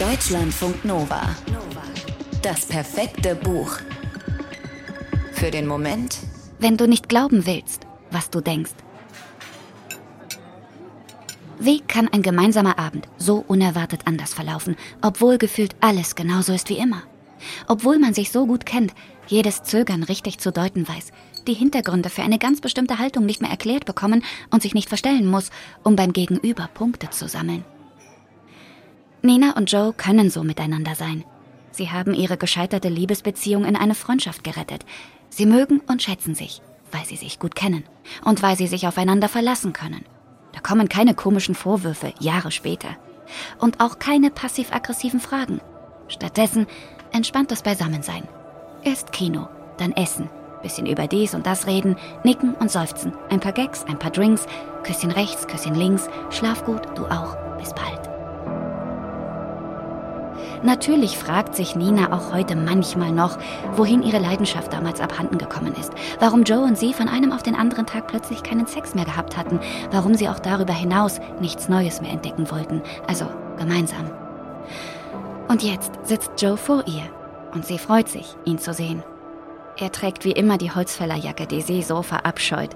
Deutschlandfunk Nova. Das perfekte Buch. Für den Moment, wenn du nicht glauben willst, was du denkst. Wie kann ein gemeinsamer Abend so unerwartet anders verlaufen, obwohl gefühlt alles genauso ist wie immer? Obwohl man sich so gut kennt, jedes Zögern richtig zu deuten weiß, die Hintergründe für eine ganz bestimmte Haltung nicht mehr erklärt bekommen und sich nicht verstellen muss, um beim Gegenüber Punkte zu sammeln. Nina und Joe können so miteinander sein. Sie haben ihre gescheiterte Liebesbeziehung in eine Freundschaft gerettet. Sie mögen und schätzen sich, weil sie sich gut kennen und weil sie sich aufeinander verlassen können. Da kommen keine komischen Vorwürfe Jahre später. Und auch keine passiv-aggressiven Fragen. Stattdessen entspanntes Beisammensein. Erst Kino, dann Essen, bisschen über dies und das reden, nicken und seufzen, ein paar Gags, ein paar Drinks, Küsschen rechts, Küsschen links, schlaf gut, du auch, bis bald. Natürlich fragt sich Nina auch heute manchmal noch, wohin ihre Leidenschaft damals abhanden gekommen ist, warum Joe und sie von einem auf den anderen Tag plötzlich keinen Sex mehr gehabt hatten, warum sie auch darüber hinaus nichts Neues mehr entdecken wollten, also gemeinsam. Und jetzt sitzt Joe vor ihr und sie freut sich, ihn zu sehen. Er trägt wie immer die Holzfällerjacke, die sie so verabscheut,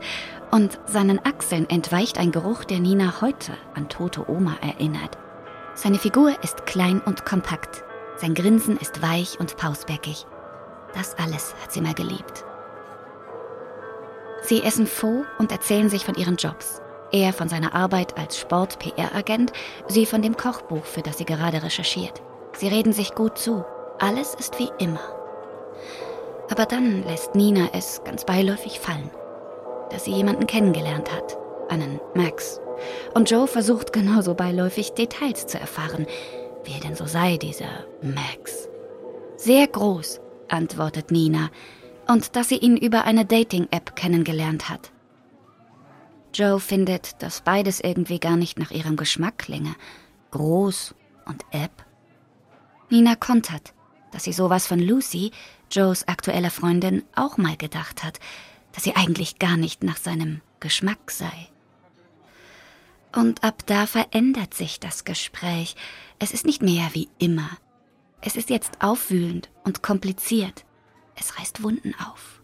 und seinen Achseln entweicht ein Geruch, der Nina heute an tote Oma erinnert. Seine Figur ist klein und kompakt. Sein Grinsen ist weich und pausbäckig. Das alles hat sie mal geliebt. Sie essen Faux und erzählen sich von ihren Jobs. Er von seiner Arbeit als Sport-PR-Agent, sie von dem Kochbuch, für das sie gerade recherchiert. Sie reden sich gut zu. Alles ist wie immer. Aber dann lässt Nina es ganz beiläufig fallen, dass sie jemanden kennengelernt hat, einen Max, und Joe versucht genauso beiläufig Details zu erfahren, wie er denn so sei, dieser Max. Sehr groß, antwortet Nina, und dass sie ihn über eine Dating-App kennengelernt hat. Joe findet, dass beides irgendwie gar nicht nach ihrem Geschmack klinge. Groß und App. Nina kontert, dass sie sowas von Lucy, Joes aktueller Freundin, auch mal gedacht hat, dass sie eigentlich gar nicht nach seinem Geschmack sei. Und ab da verändert sich das Gespräch. Es ist nicht mehr wie immer. Es ist jetzt aufwühlend und kompliziert. Es reißt Wunden auf.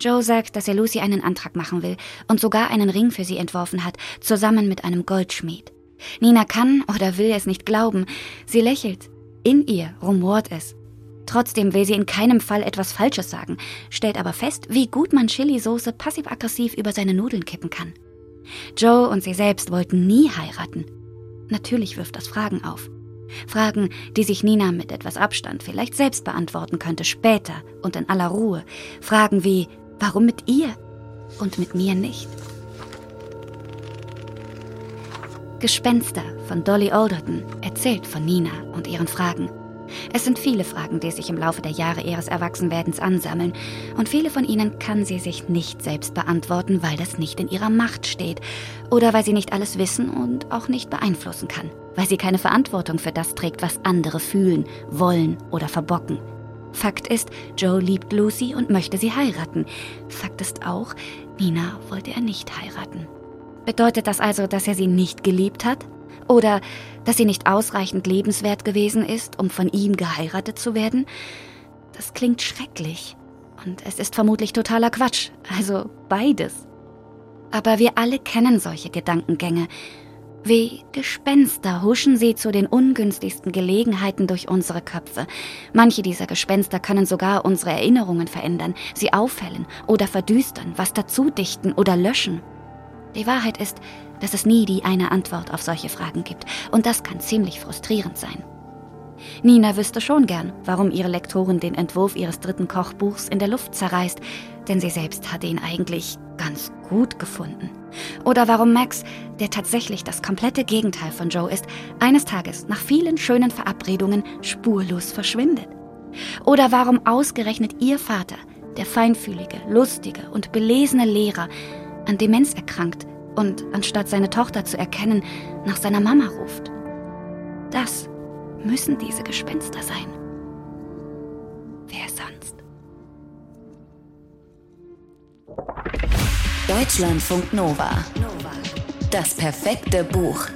Joe sagt, dass er Lucy einen Antrag machen will und sogar einen Ring für sie entworfen hat, zusammen mit einem Goldschmied. Nina kann oder will es nicht glauben. Sie lächelt. In ihr rumort es. Trotzdem will sie in keinem Fall etwas Falsches sagen, stellt aber fest, wie gut man Chili-Soße passiv-aggressiv über seine Nudeln kippen kann. Joe und sie selbst wollten nie heiraten. Natürlich wirft das Fragen auf. Fragen, die sich Nina mit etwas Abstand vielleicht selbst beantworten könnte, später und in aller Ruhe. Fragen wie, warum mit ihr und mit mir nicht? Gespenster von Dolly Alderton erzählt von Nina und ihren Fragen. Es sind viele Fragen, die sich im Laufe der Jahre ihres Erwachsenwerdens ansammeln, und viele von ihnen kann sie sich nicht selbst beantworten, weil das nicht in ihrer Macht steht, oder weil sie nicht alles wissen und auch nicht beeinflussen kann, weil sie keine Verantwortung für das trägt, was andere fühlen, wollen oder verbocken. Fakt ist, Joe liebt Lucy und möchte sie heiraten. Fakt ist auch, Nina wollte er nicht heiraten. Bedeutet das also, dass er sie nicht geliebt hat? Oder dass sie nicht ausreichend lebenswert gewesen ist, um von ihm geheiratet zu werden? Das klingt schrecklich. Und es ist vermutlich totaler Quatsch. Also beides. Aber wir alle kennen solche Gedankengänge. Wie Gespenster huschen sie zu den ungünstigsten Gelegenheiten durch unsere Köpfe. Manche dieser Gespenster können sogar unsere Erinnerungen verändern, sie aufhellen oder verdüstern, was dazu dichten oder löschen. Die Wahrheit ist, dass es nie die eine Antwort auf solche Fragen gibt. Und das kann ziemlich frustrierend sein. Nina wüsste schon gern, warum ihre Lektorin den Entwurf ihres dritten Kochbuchs in der Luft zerreißt, denn sie selbst hatte ihn eigentlich ganz gut gefunden. Oder warum Max, der tatsächlich das komplette Gegenteil von Joe ist, eines Tages nach vielen schönen Verabredungen spurlos verschwindet. Oder warum ausgerechnet ihr Vater, der feinfühlige, lustige und belesene Lehrer, an Demenz erkrankt und anstatt seine Tochter zu erkennen, nach seiner Mama ruft. Das müssen diese Gespenster sein. Wer sonst? Deutschlandfunk Nova. Das perfekte Buch.